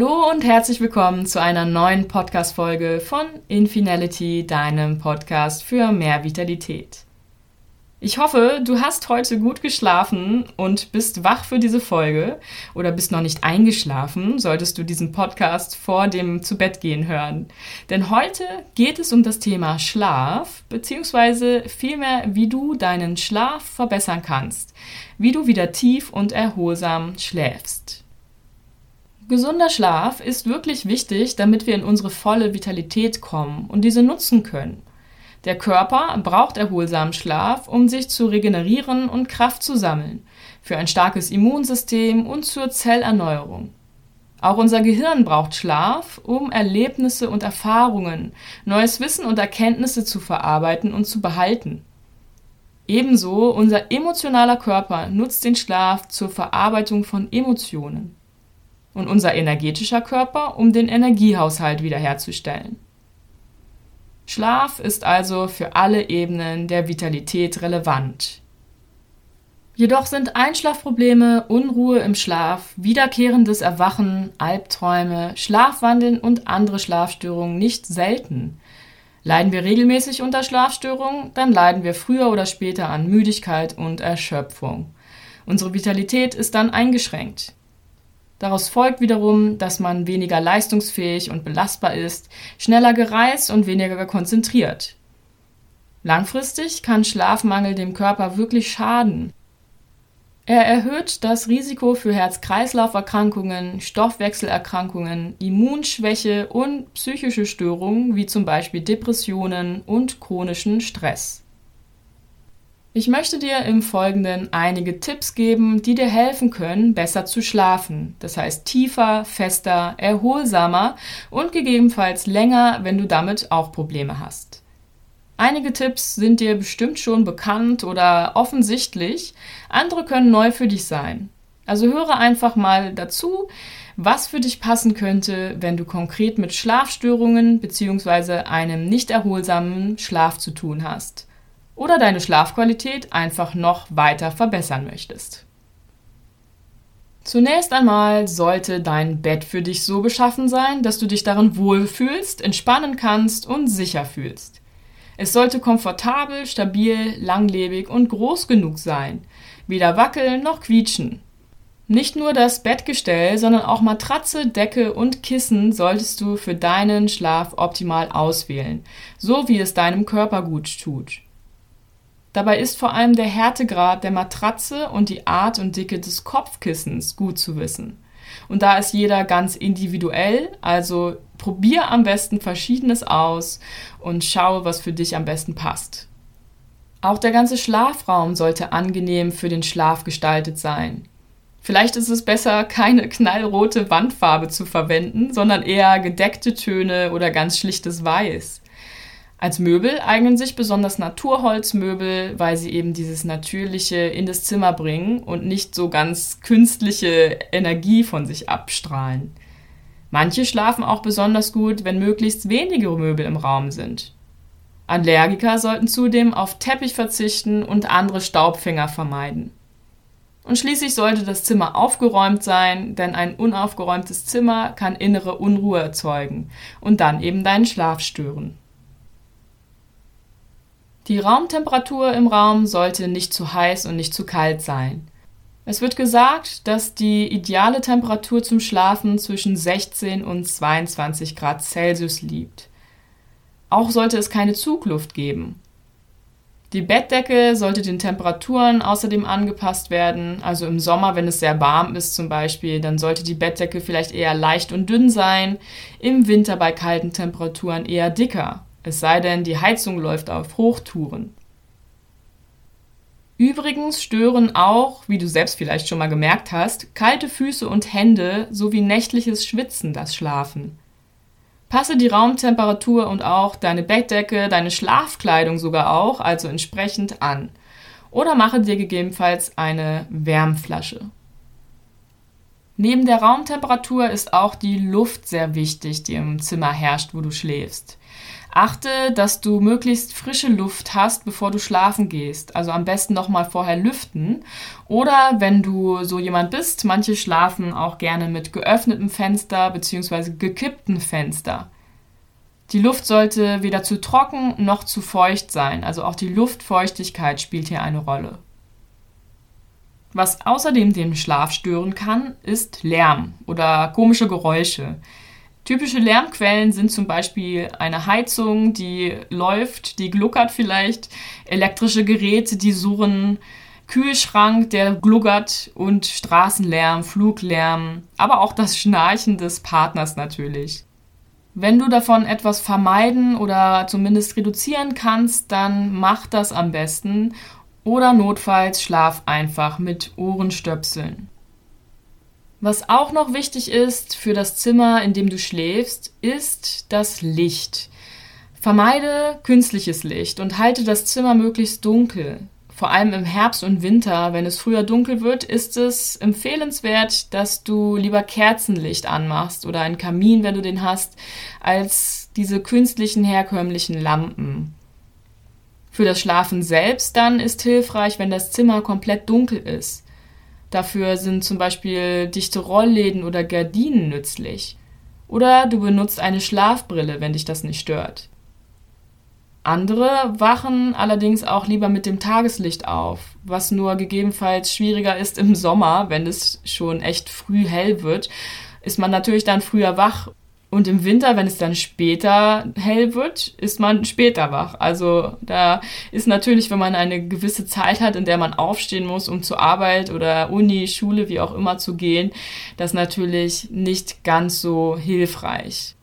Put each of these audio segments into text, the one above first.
Hallo und herzlich willkommen zu einer neuen Podcast-Folge von Infinality, deinem Podcast für mehr Vitalität. Ich hoffe, du hast heute gut geschlafen und bist wach für diese Folge oder bist noch nicht eingeschlafen, solltest du diesen Podcast vor dem Zubettgehen hören. Denn heute geht es um das Thema Schlaf, beziehungsweise vielmehr, wie du deinen Schlaf verbessern kannst, wie du wieder tief und erholsam schläfst. Gesunder Schlaf ist wirklich wichtig, damit wir in unsere volle Vitalität kommen und diese nutzen können. Der Körper braucht erholsamen Schlaf, um sich zu regenerieren und Kraft zu sammeln, für ein starkes Immunsystem und zur Zellerneuerung. Auch unser Gehirn braucht Schlaf, um Erlebnisse und Erfahrungen, neues Wissen und Erkenntnisse zu verarbeiten und zu behalten. Ebenso unser emotionaler Körper nutzt den Schlaf zur Verarbeitung von Emotionen und unser energetischer Körper, um den Energiehaushalt wiederherzustellen. Schlaf ist also für alle Ebenen der Vitalität relevant. Jedoch sind Einschlafprobleme, Unruhe im Schlaf, wiederkehrendes Erwachen, Albträume, Schlafwandeln und andere Schlafstörungen nicht selten. Leiden wir regelmäßig unter Schlafstörungen, dann leiden wir früher oder später an Müdigkeit und Erschöpfung. Unsere Vitalität ist dann eingeschränkt. Daraus folgt wiederum, dass man weniger leistungsfähig und belastbar ist, schneller gereist und weniger konzentriert. Langfristig kann Schlafmangel dem Körper wirklich schaden. Er erhöht das Risiko für Herz-Kreislauf-Erkrankungen, Stoffwechselerkrankungen, Immunschwäche und psychische Störungen wie zum Beispiel Depressionen und chronischen Stress. Ich möchte dir im Folgenden einige Tipps geben, die dir helfen können, besser zu schlafen. Das heißt tiefer, fester, erholsamer und gegebenenfalls länger, wenn du damit auch Probleme hast. Einige Tipps sind dir bestimmt schon bekannt oder offensichtlich, andere können neu für dich sein. Also höre einfach mal dazu, was für dich passen könnte, wenn du konkret mit Schlafstörungen bzw. einem nicht erholsamen Schlaf zu tun hast oder deine Schlafqualität einfach noch weiter verbessern möchtest. Zunächst einmal sollte dein Bett für dich so beschaffen sein, dass du dich darin wohlfühlst, entspannen kannst und sicher fühlst. Es sollte komfortabel, stabil, langlebig und groß genug sein, weder wackeln noch quietschen. Nicht nur das Bettgestell, sondern auch Matratze, Decke und Kissen solltest du für deinen Schlaf optimal auswählen, so wie es deinem Körper gut tut. Dabei ist vor allem der Härtegrad der Matratze und die Art und Dicke des Kopfkissens gut zu wissen. Und da ist jeder ganz individuell, also probier am besten Verschiedenes aus und schau, was für dich am besten passt. Auch der ganze Schlafraum sollte angenehm für den Schlaf gestaltet sein. Vielleicht ist es besser, keine knallrote Wandfarbe zu verwenden, sondern eher gedeckte Töne oder ganz schlichtes Weiß. Als Möbel eignen sich besonders Naturholzmöbel, weil sie eben dieses Natürliche in das Zimmer bringen und nicht so ganz künstliche Energie von sich abstrahlen. Manche schlafen auch besonders gut, wenn möglichst wenige Möbel im Raum sind. Allergiker sollten zudem auf Teppich verzichten und andere Staubfänger vermeiden. Und schließlich sollte das Zimmer aufgeräumt sein, denn ein unaufgeräumtes Zimmer kann innere Unruhe erzeugen und dann eben deinen Schlaf stören. Die Raumtemperatur im Raum sollte nicht zu heiß und nicht zu kalt sein. Es wird gesagt, dass die ideale Temperatur zum Schlafen zwischen 16 und 22 Grad Celsius liegt. Auch sollte es keine Zugluft geben. Die Bettdecke sollte den Temperaturen außerdem angepasst werden. Also im Sommer, wenn es sehr warm ist zum Beispiel, dann sollte die Bettdecke vielleicht eher leicht und dünn sein. Im Winter bei kalten Temperaturen eher dicker. Es sei denn, die Heizung läuft auf Hochtouren. Übrigens stören auch, wie du selbst vielleicht schon mal gemerkt hast, kalte Füße und Hände sowie nächtliches Schwitzen das Schlafen. Passe die Raumtemperatur und auch deine Bettdecke, deine Schlafkleidung sogar auch, also entsprechend an. Oder mache dir gegebenenfalls eine Wärmflasche. Neben der Raumtemperatur ist auch die Luft sehr wichtig, die im Zimmer herrscht, wo du schläfst. Achte, dass du möglichst frische Luft hast, bevor du schlafen gehst. Also am besten noch mal vorher lüften. Oder wenn du so jemand bist, manche schlafen auch gerne mit geöffnetem Fenster bzw. gekipptem Fenster. Die Luft sollte weder zu trocken noch zu feucht sein. Also auch die Luftfeuchtigkeit spielt hier eine Rolle. Was außerdem den Schlaf stören kann, ist Lärm oder komische Geräusche. Typische Lärmquellen sind zum Beispiel eine Heizung, die läuft, die gluckert vielleicht, elektrische Geräte, die surren, Kühlschrank, der gluckert und Straßenlärm, Fluglärm, aber auch das Schnarchen des Partners natürlich. Wenn du davon etwas vermeiden oder zumindest reduzieren kannst, dann mach das am besten oder notfalls schlaf einfach mit Ohrenstöpseln. Was auch noch wichtig ist für das Zimmer, in dem du schläfst, ist das Licht. Vermeide künstliches Licht und halte das Zimmer möglichst dunkel. Vor allem im Herbst und Winter, wenn es früher dunkel wird, ist es empfehlenswert, dass du lieber Kerzenlicht anmachst oder einen Kamin, wenn du den hast, als diese künstlichen herkömmlichen Lampen. Für das Schlafen selbst dann ist hilfreich, wenn das Zimmer komplett dunkel ist. Dafür sind zum Beispiel dichte Rollläden oder Gardinen nützlich. Oder du benutzt eine Schlafbrille, wenn dich das nicht stört. Andere wachen allerdings auch lieber mit dem Tageslicht auf, was nur gegebenenfalls schwieriger ist im Sommer, wenn es schon echt früh hell wird, ist man natürlich dann früher wach und im Winter, wenn es dann später hell wird, ist man später wach. Also da ist natürlich, wenn man eine gewisse Zeit hat, in der man aufstehen muss, um zur Arbeit oder Uni, Schule, wie auch immer zu gehen, das natürlich nicht ganz so hilfreich.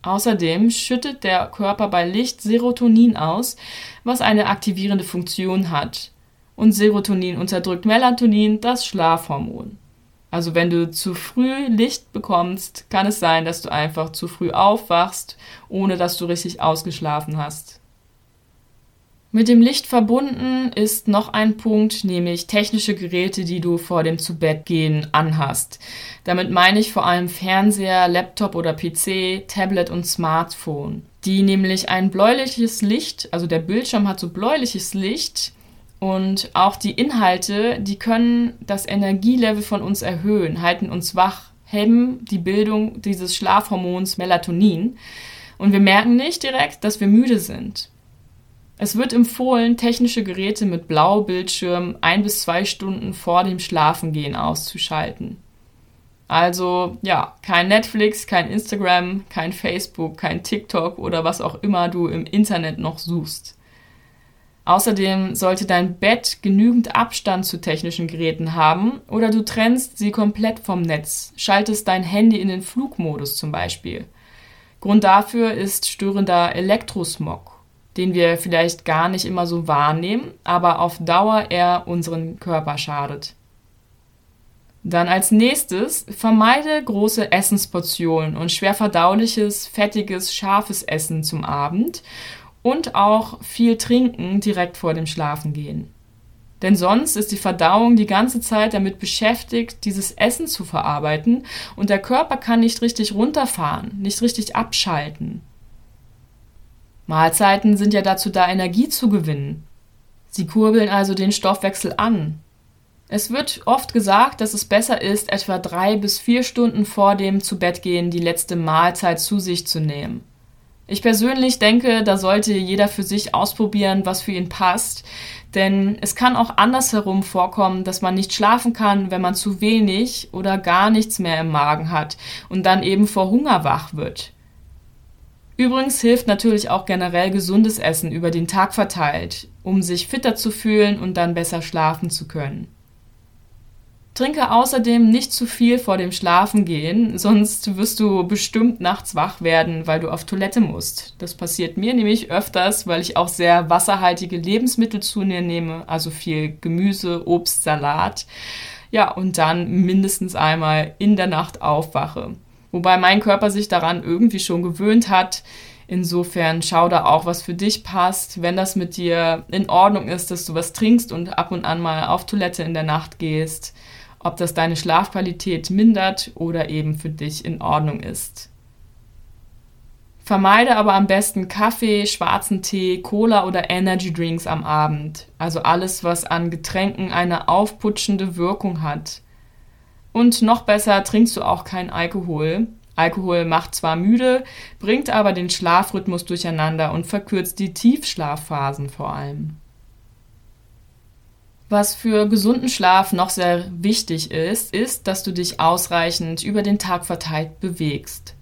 Außerdem schüttet der Körper bei Licht Serotonin aus, was eine aktivierende Funktion hat. Und Serotonin unterdrückt Melatonin, das Schlafhormon. Also wenn du zu früh Licht bekommst, kann es sein, dass du einfach zu früh aufwachst, ohne dass du richtig ausgeschlafen hast. Mit dem Licht verbunden ist noch ein Punkt, nämlich technische Geräte, die du vor dem Zubettgehen anhast. Damit meine ich vor allem Fernseher, Laptop oder PC, Tablet und Smartphone, die nämlich ein bläuliches Licht, also der Bildschirm hat so bläuliches Licht, und auch die Inhalte, die können das Energielevel von uns erhöhen, halten uns wach, hemmen die Bildung dieses Schlafhormons Melatonin. Und wir merken nicht direkt, dass wir müde sind. Es wird empfohlen, technische Geräte mit Blaubildschirm ein bis zwei Stunden vor dem Schlafengehen auszuschalten. Also ja, kein Netflix, kein Instagram, kein Facebook, kein TikTok oder was auch immer du im Internet noch suchst. Außerdem sollte dein Bett genügend Abstand zu technischen Geräten haben oder du trennst sie komplett vom Netz, schaltest dein Handy in den Flugmodus zum Beispiel. Grund dafür ist störender Elektrosmog, den wir vielleicht gar nicht immer so wahrnehmen, aber auf Dauer eher unseren Körper schadet. Dann als nächstes vermeide große Essensportionen und schwer verdauliches, fettiges, scharfes Essen zum Abend und auch viel trinken direkt vor dem Schlafengehen. Denn sonst ist die Verdauung die ganze Zeit damit beschäftigt, dieses Essen zu verarbeiten und der Körper kann nicht richtig runterfahren, nicht richtig abschalten. Mahlzeiten sind ja dazu da, Energie zu gewinnen. Sie kurbeln also den Stoffwechsel an. Es wird oft gesagt, dass es besser ist, etwa drei bis vier Stunden vor dem Zubettgehen die letzte Mahlzeit zu sich zu nehmen. Ich persönlich denke, da sollte jeder für sich ausprobieren, was für ihn passt. Denn es kann auch andersherum vorkommen, dass man nicht schlafen kann, wenn man zu wenig oder gar nichts mehr im Magen hat und dann eben vor Hunger wach wird. Übrigens hilft natürlich auch generell gesundes Essen über den Tag verteilt, um sich fitter zu fühlen und dann besser schlafen zu können. Trinke außerdem nicht zu viel vor dem Schlafengehen, sonst wirst du bestimmt nachts wach werden, weil du auf Toilette musst. Das passiert mir nämlich öfters, weil ich auch sehr wasserhaltige Lebensmittel zu mir nehme, also viel Gemüse, Obst, Salat. Ja, und dann mindestens einmal in der Nacht aufwache. Wobei mein Körper sich daran irgendwie schon gewöhnt hat. Insofern schau da auch, was für dich passt. Wenn das mit dir in Ordnung ist, dass du was trinkst und ab und an mal auf Toilette in der Nacht gehst, ob das deine Schlafqualität mindert oder eben für dich in Ordnung ist. Vermeide aber am besten Kaffee, schwarzen Tee, Cola oder Energy Drinks am Abend. Also alles, was an Getränken eine aufputschende Wirkung hat. Und noch besser trinkst du auch kein Alkohol. Alkohol macht zwar müde, bringt aber den Schlafrhythmus durcheinander und verkürzt die Tiefschlafphasen vor allem. Was für gesunden Schlaf noch sehr wichtig ist, ist, dass du dich ausreichend über den Tag verteilt bewegst.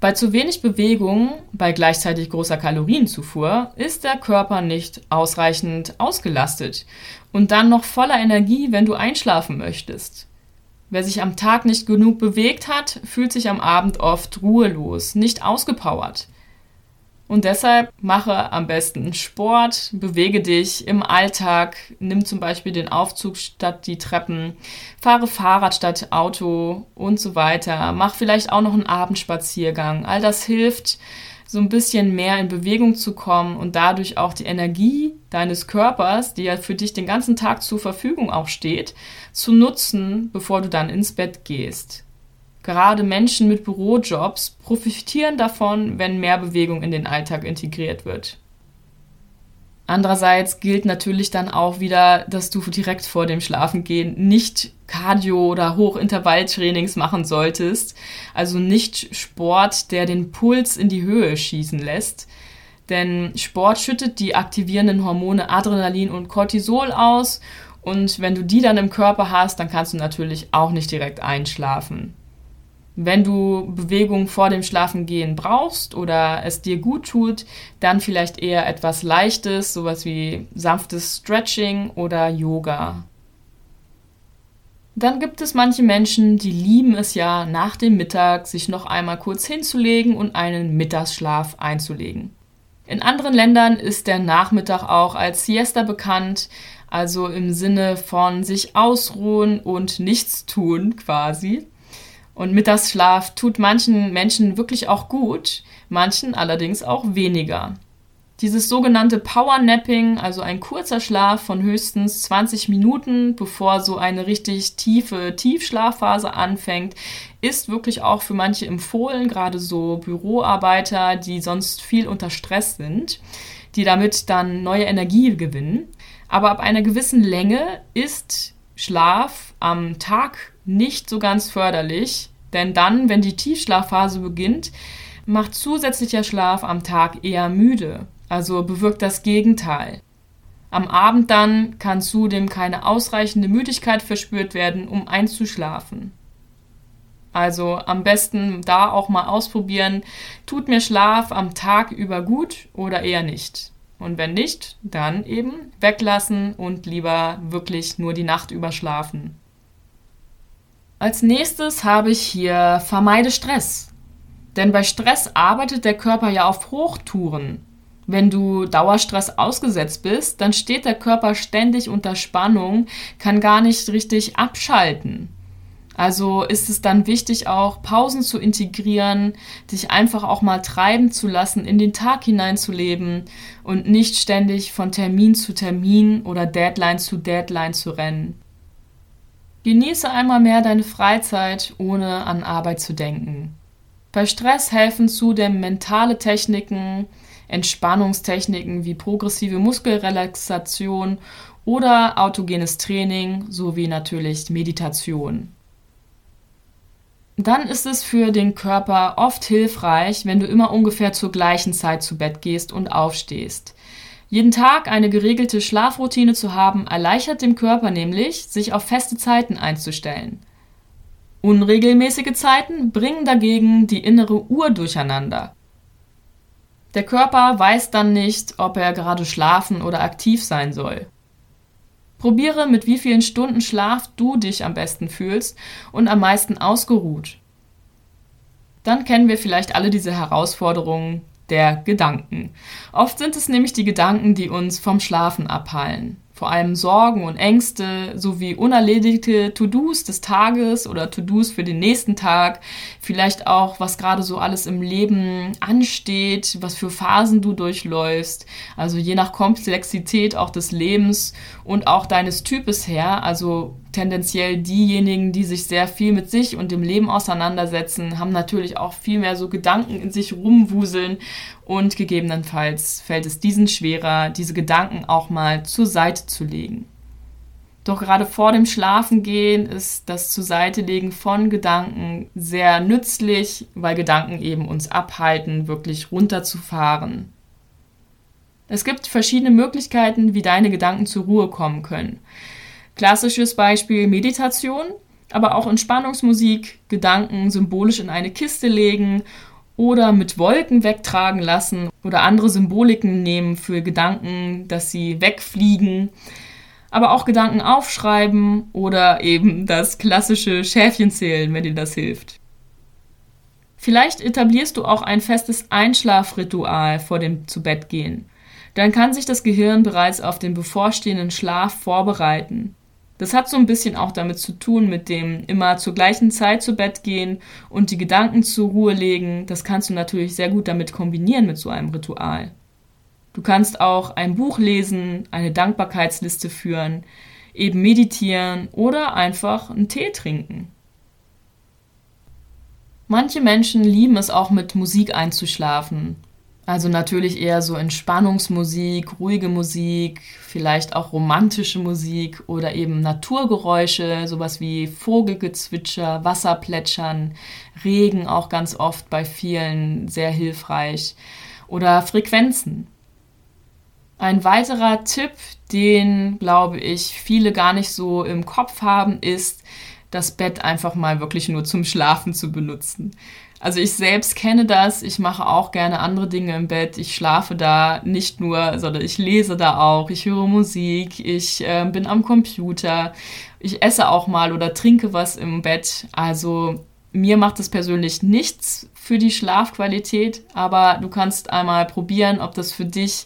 Bei zu wenig Bewegung, bei gleichzeitig großer Kalorienzufuhr, ist der Körper nicht ausreichend ausgelastet und dann noch voller Energie, wenn du einschlafen möchtest. Wer sich am Tag nicht genug bewegt hat, fühlt sich am Abend oft ruhelos, nicht ausgepowert. Und deshalb mache am besten Sport, bewege dich im Alltag, nimm zum Beispiel den Aufzug statt die Treppen, fahre Fahrrad statt Auto und so weiter. Mach vielleicht auch noch einen Abendspaziergang. All das hilft, so ein bisschen mehr in Bewegung zu kommen und dadurch auch die Energie deines Körpers, die ja für dich den ganzen Tag zur Verfügung auch steht, zu nutzen, bevor du dann ins Bett gehst. Gerade Menschen mit Bürojobs profitieren davon, wenn mehr Bewegung in den Alltag integriert wird. Andererseits gilt natürlich dann auch wieder, dass du direkt vor dem Schlafengehen nicht Cardio- oder Hochintervalltrainings machen solltest. Also nicht Sport, der den Puls in die Höhe schießen lässt. Denn Sport schüttet die aktivierenden Hormone Adrenalin und Cortisol aus. Und wenn du die dann im Körper hast, dann kannst du natürlich auch nicht direkt einschlafen. Wenn du Bewegung vor dem Schlafengehen brauchst oder es dir gut tut, dann vielleicht eher etwas Leichtes, sowas wie sanftes Stretching oder Yoga. Dann gibt es manche Menschen, die lieben es ja, nach dem Mittag sich noch einmal kurz hinzulegen und einen Mittagsschlaf einzulegen. In anderen Ländern ist der Nachmittag auch als Siesta bekannt, also im Sinne von sich ausruhen und nichts tun quasi. Und Mittagsschlaf tut manchen Menschen wirklich auch gut, manchen allerdings auch weniger. Dieses sogenannte Powernapping, also ein kurzer Schlaf von höchstens 20 Minuten, bevor so eine richtig tiefe Tiefschlafphase anfängt, ist wirklich auch für manche empfohlen, gerade so Büroarbeiter, die sonst viel unter Stress sind, die damit dann neue Energie gewinnen. Aber ab einer gewissen Länge ist Schlaf am Tag nicht so ganz förderlich, denn dann, wenn die Tiefschlafphase beginnt, macht zusätzlicher Schlaf am Tag eher müde, also bewirkt das Gegenteil. Am Abend dann kann zudem keine ausreichende Müdigkeit verspürt werden, um einzuschlafen. Also am besten da auch mal ausprobieren, tut mir Schlaf am Tag über gut oder eher nicht. Und wenn nicht, dann eben weglassen und lieber wirklich nur die Nacht überschlafen. Als nächstes habe ich hier vermeide Stress. Denn bei Stress arbeitet der Körper ja auf Hochtouren. Wenn du Dauerstress ausgesetzt bist, dann steht der Körper ständig unter Spannung, kann gar nicht richtig abschalten. Also ist es dann wichtig, auch Pausen zu integrieren, dich einfach auch mal treiben zu lassen, in den Tag hineinzuleben und nicht ständig von Termin zu Termin oder Deadline zu Deadline zu rennen. Genieße einmal mehr deine Freizeit, ohne an Arbeit zu denken. Bei Stress helfen zudem mentale Techniken, Entspannungstechniken wie progressive Muskelrelaxation oder autogenes Training sowie natürlich Meditation. Dann ist es für den Körper oft hilfreich, wenn du immer ungefähr zur gleichen Zeit zu Bett gehst und aufstehst. Jeden Tag eine geregelte Schlafroutine zu haben, erleichtert dem Körper nämlich, sich auf feste Zeiten einzustellen. Unregelmäßige Zeiten bringen dagegen die innere Uhr durcheinander. Der Körper weiß dann nicht, ob er gerade schlafen oder aktiv sein soll. Probiere, mit wie vielen Stunden Schlaf du dich am besten fühlst und am meisten ausgeruht. Dann kennen wir vielleicht alle diese Herausforderungen, der Gedanken. Oft sind es nämlich die Gedanken, die uns vom Schlafen abhalten. Vor allem Sorgen und Ängste sowie unerledigte To-Dos des Tages oder To-Dos für den nächsten Tag. Vielleicht auch, was gerade so alles im Leben ansteht, was für Phasen du durchläufst. Also je nach Komplexität auch des Lebens und auch deines Types her. Also tendenziell diejenigen, die sich sehr viel mit sich und dem Leben auseinandersetzen, haben natürlich auch viel mehr so Gedanken in sich rumwuseln und gegebenenfalls fällt es diesen schwerer, diese Gedanken auch mal zur Seite zu legen. Doch gerade vor dem Schlafengehen ist das zur Seite legen von Gedanken sehr nützlich, weil Gedanken eben uns abhalten, wirklich runterzufahren. Es gibt verschiedene Möglichkeiten, wie deine Gedanken zur Ruhe kommen können. Klassisches Beispiel Meditation, aber auch Entspannungsmusik, Gedanken symbolisch in eine Kiste legen oder mit Wolken wegtragen lassen oder andere Symboliken nehmen für Gedanken, dass sie wegfliegen aber auch Gedanken aufschreiben oder eben das klassische Schäfchen zählen, wenn dir das hilft. Vielleicht etablierst du auch ein festes Einschlafritual vor dem Zubettgehen. Dann kann sich das Gehirn bereits auf den bevorstehenden Schlaf vorbereiten. Das hat so ein bisschen auch damit zu tun, mit dem immer zur gleichen Zeit zu Bett gehen und die Gedanken zur Ruhe legen. Das kannst du natürlich sehr gut damit kombinieren mit so einem Ritual. Du kannst auch ein Buch lesen, eine Dankbarkeitsliste führen, eben meditieren oder einfach einen Tee trinken. Manche Menschen lieben es auch mit Musik einzuschlafen. Also natürlich eher so Entspannungsmusik, ruhige Musik, vielleicht auch romantische Musik oder eben Naturgeräusche, sowas wie Vogelgezwitscher, Wasserplätschern, Regen auch ganz oft bei vielen sehr hilfreich oder Frequenzen. Ein weiterer Tipp, den glaube ich viele gar nicht so im Kopf haben, ist, das Bett einfach mal wirklich nur zum Schlafen zu benutzen. Also ich selbst kenne das, ich mache auch gerne andere Dinge im Bett. Ich schlafe da nicht nur, sondern ich lese da auch, ich höre Musik, ich äh, bin am Computer, ich esse auch mal oder trinke was im Bett. Also mir macht es persönlich nichts für die Schlafqualität, aber du kannst einmal probieren, ob das für dich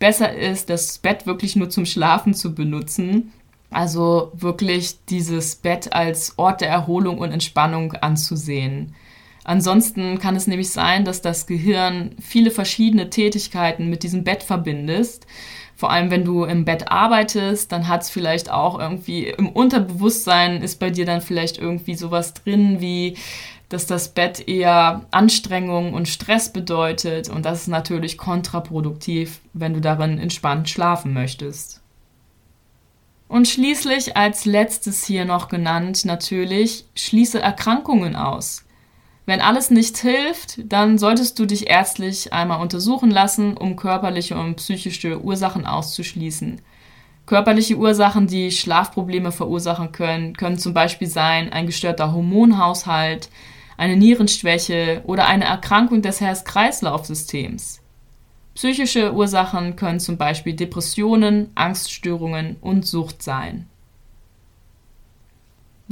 besser ist, das Bett wirklich nur zum Schlafen zu benutzen. Also wirklich dieses Bett als Ort der Erholung und Entspannung anzusehen. Ansonsten kann es nämlich sein, dass das Gehirn viele verschiedene Tätigkeiten mit diesem Bett verbindest. Vor allem, wenn du im Bett arbeitest, dann hat es vielleicht auch irgendwie im Unterbewusstsein ist bei dir dann vielleicht irgendwie sowas drin wie dass das Bett eher Anstrengung und Stress bedeutet und das ist natürlich kontraproduktiv, wenn du darin entspannt schlafen möchtest. Und schließlich als letztes hier noch genannt natürlich, schließe Erkrankungen aus. Wenn alles nicht hilft, dann solltest du dich ärztlich einmal untersuchen lassen, um körperliche und psychische Ursachen auszuschließen. Körperliche Ursachen, die Schlafprobleme verursachen können, können zum Beispiel sein ein gestörter Hormonhaushalt, eine Nierenschwäche oder eine Erkrankung des Herz-Kreislauf-Systems. Psychische Ursachen können zum Beispiel Depressionen, Angststörungen und Sucht sein.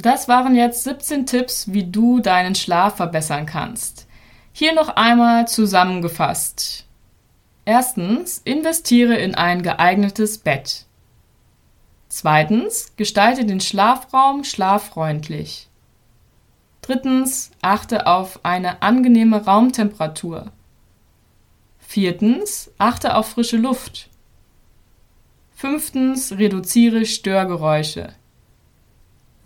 Das waren jetzt 17 Tipps, wie du deinen Schlaf verbessern kannst. Hier noch einmal zusammengefasst. Erstens, investiere in ein geeignetes Bett. Zweitens, gestalte den Schlafraum schlaffreundlich. Drittens, achte auf eine angenehme Raumtemperatur. Viertens, achte auf frische Luft. Fünftens, reduziere Störgeräusche.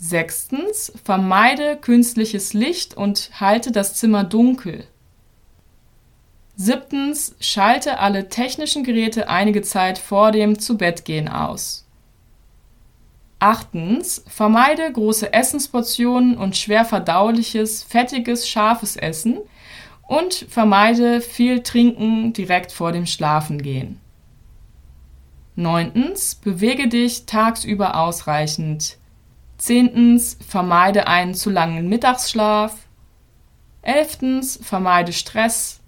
Sechstens, vermeide künstliches Licht und halte das Zimmer dunkel. Siebtens, schalte alle technischen Geräte einige Zeit vor dem Zubettgehen aus. Achtens, vermeide große Essensportionen und schwer verdauliches, fettiges, scharfes Essen und vermeide viel Trinken direkt vor dem Schlafengehen. Neuntens, bewege dich tagsüber ausreichend. Zehntens, vermeide einen zu langen Mittagsschlaf. Elftens, vermeide Stress.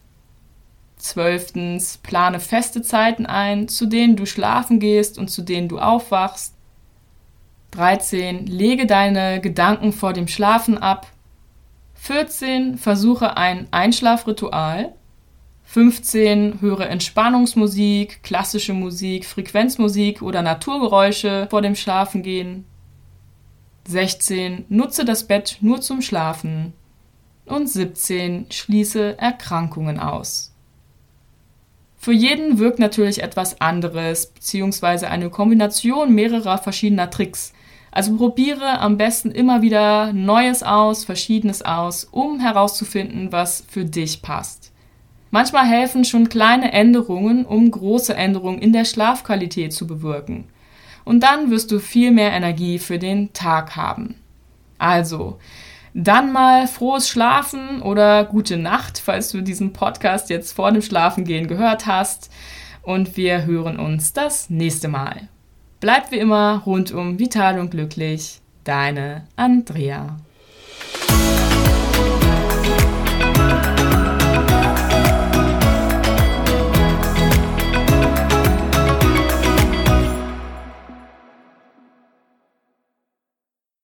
Zwölftens, plane feste Zeiten ein, zu denen du schlafen gehst und zu denen du aufwachst. 13. Lege deine Gedanken vor dem Schlafen ab. 14. Versuche ein Einschlafritual. 15. Höre Entspannungsmusik, klassische Musik, Frequenzmusik oder Naturgeräusche vor dem Schlafengehen. 16. Nutze das Bett nur zum Schlafen. Und 17. Schließe Erkrankungen aus. Für jeden wirkt natürlich etwas anderes, beziehungsweise eine Kombination mehrerer verschiedener Tricks. Also probiere am besten immer wieder Neues aus, Verschiedenes aus, um herauszufinden, was für dich passt. Manchmal helfen schon kleine Änderungen, um große Änderungen in der Schlafqualität zu bewirken. Und dann wirst du viel mehr Energie für den Tag haben. Also, dann mal frohes Schlafen oder gute Nacht, falls du diesen Podcast jetzt vor dem Schlafengehen gehört hast. Und wir hören uns das nächste Mal. Bleib wie immer rundum vital und glücklich. Deine Andrea.